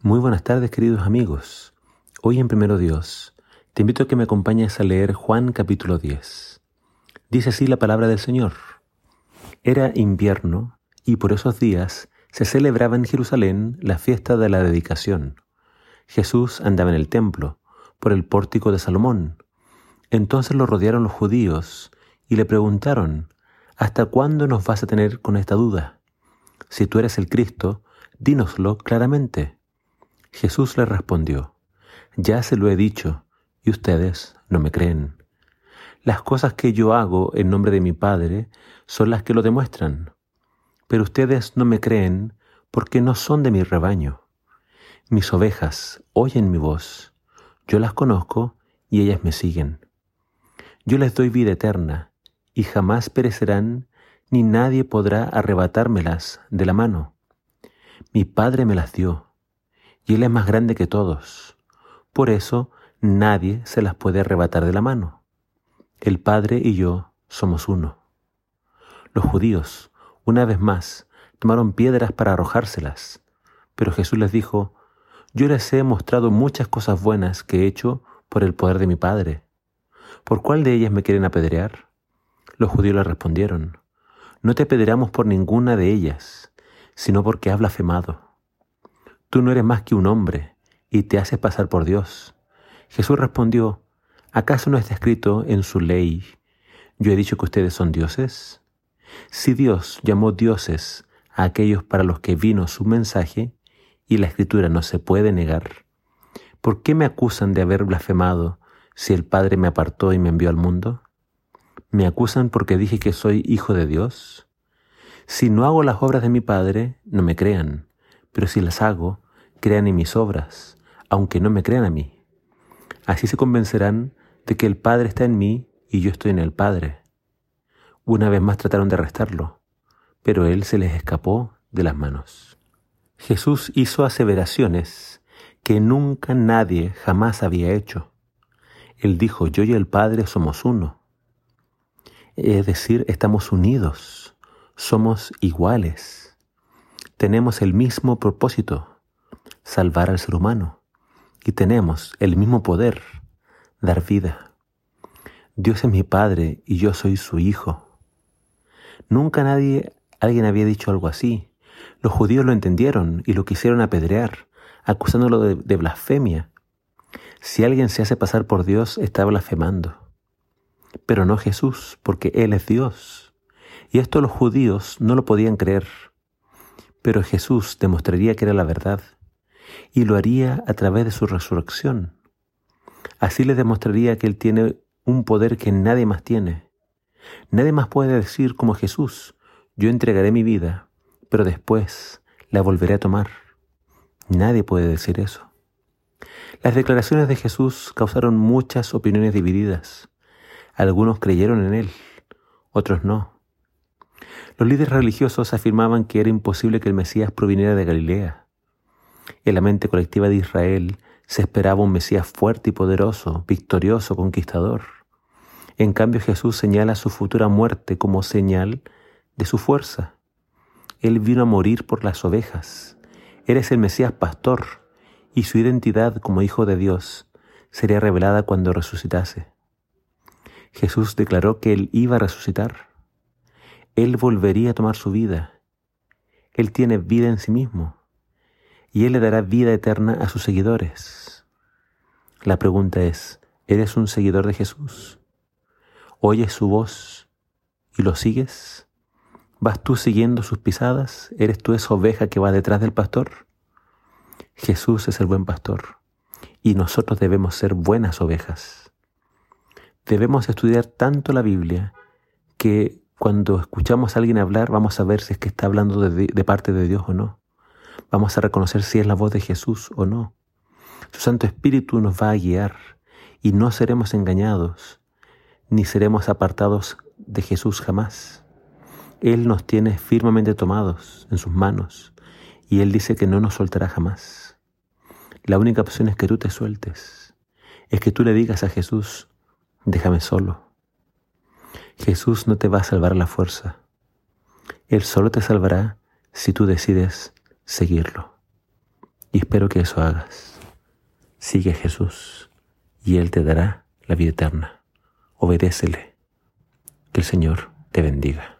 Muy buenas tardes queridos amigos. Hoy en Primero Dios te invito a que me acompañes a leer Juan capítulo 10. Dice así la palabra del Señor. Era invierno y por esos días se celebraba en Jerusalén la fiesta de la dedicación. Jesús andaba en el templo, por el pórtico de Salomón. Entonces lo rodearon los judíos y le preguntaron, ¿Hasta cuándo nos vas a tener con esta duda? Si tú eres el Cristo, dínoslo claramente. Jesús le respondió, Ya se lo he dicho, y ustedes no me creen. Las cosas que yo hago en nombre de mi Padre son las que lo demuestran, pero ustedes no me creen porque no son de mi rebaño. Mis ovejas oyen mi voz, yo las conozco y ellas me siguen. Yo les doy vida eterna, y jamás perecerán, ni nadie podrá arrebatármelas de la mano. Mi Padre me las dio y Él es más grande que todos. Por eso nadie se las puede arrebatar de la mano. El Padre y yo somos uno. Los judíos, una vez más, tomaron piedras para arrojárselas, pero Jesús les dijo, yo les he mostrado muchas cosas buenas que he hecho por el poder de mi Padre. ¿Por cuál de ellas me quieren apedrear? Los judíos le respondieron, no te apedreamos por ninguna de ellas, sino porque has blasfemado. Tú no eres más que un hombre y te haces pasar por Dios. Jesús respondió, ¿acaso no está escrito en su ley, yo he dicho que ustedes son dioses? Si Dios llamó dioses a aquellos para los que vino su mensaje, y la escritura no se puede negar, ¿por qué me acusan de haber blasfemado si el Padre me apartó y me envió al mundo? ¿Me acusan porque dije que soy hijo de Dios? Si no hago las obras de mi Padre, no me crean pero si las hago, crean en mis obras, aunque no me crean a mí. Así se convencerán de que el Padre está en mí y yo estoy en el Padre. Una vez más trataron de arrestarlo, pero él se les escapó de las manos. Jesús hizo aseveraciones que nunca nadie jamás había hecho. Él dijo, yo y el Padre somos uno. Es decir, estamos unidos, somos iguales tenemos el mismo propósito, salvar al ser humano, y tenemos el mismo poder, dar vida. Dios es mi Padre y yo soy su Hijo. Nunca nadie, alguien había dicho algo así. Los judíos lo entendieron y lo quisieron apedrear, acusándolo de, de blasfemia. Si alguien se hace pasar por Dios, está blasfemando. Pero no Jesús, porque Él es Dios. Y esto los judíos no lo podían creer. Pero Jesús demostraría que era la verdad y lo haría a través de su resurrección. Así le demostraría que Él tiene un poder que nadie más tiene. Nadie más puede decir como Jesús, yo entregaré mi vida, pero después la volveré a tomar. Nadie puede decir eso. Las declaraciones de Jesús causaron muchas opiniones divididas. Algunos creyeron en Él, otros no. Los líderes religiosos afirmaban que era imposible que el Mesías proviniera de Galilea. En la mente colectiva de Israel se esperaba un Mesías fuerte y poderoso, victorioso, conquistador. En cambio Jesús señala su futura muerte como señal de su fuerza. Él vino a morir por las ovejas. Eres el Mesías pastor y su identidad como Hijo de Dios sería revelada cuando resucitase. Jesús declaró que Él iba a resucitar. Él volvería a tomar su vida. Él tiene vida en sí mismo y Él le dará vida eterna a sus seguidores. La pregunta es, ¿eres un seguidor de Jesús? ¿Oyes su voz y lo sigues? ¿Vas tú siguiendo sus pisadas? ¿Eres tú esa oveja que va detrás del pastor? Jesús es el buen pastor y nosotros debemos ser buenas ovejas. Debemos estudiar tanto la Biblia que cuando escuchamos a alguien hablar, vamos a ver si es que está hablando de, parte de Dios o no. Vamos a reconocer si es la voz de Jesús o no. Su Santo Espíritu nos va a guiar y no seremos engañados, ni seremos apartados de Jesús jamás. Él nos tiene firmemente tomados en sus manos y Él dice que no nos soltará jamás. La única opción es que tú te sueltes, es que tú le digas a Jesús, déjame solo Jesús no te va a salvar la fuerza. Él solo te salvará si tú decides seguirlo. Y espero que eso hagas. Sigue a Jesús y Él te dará la vida eterna. Obedécele. Que el Señor te bendiga.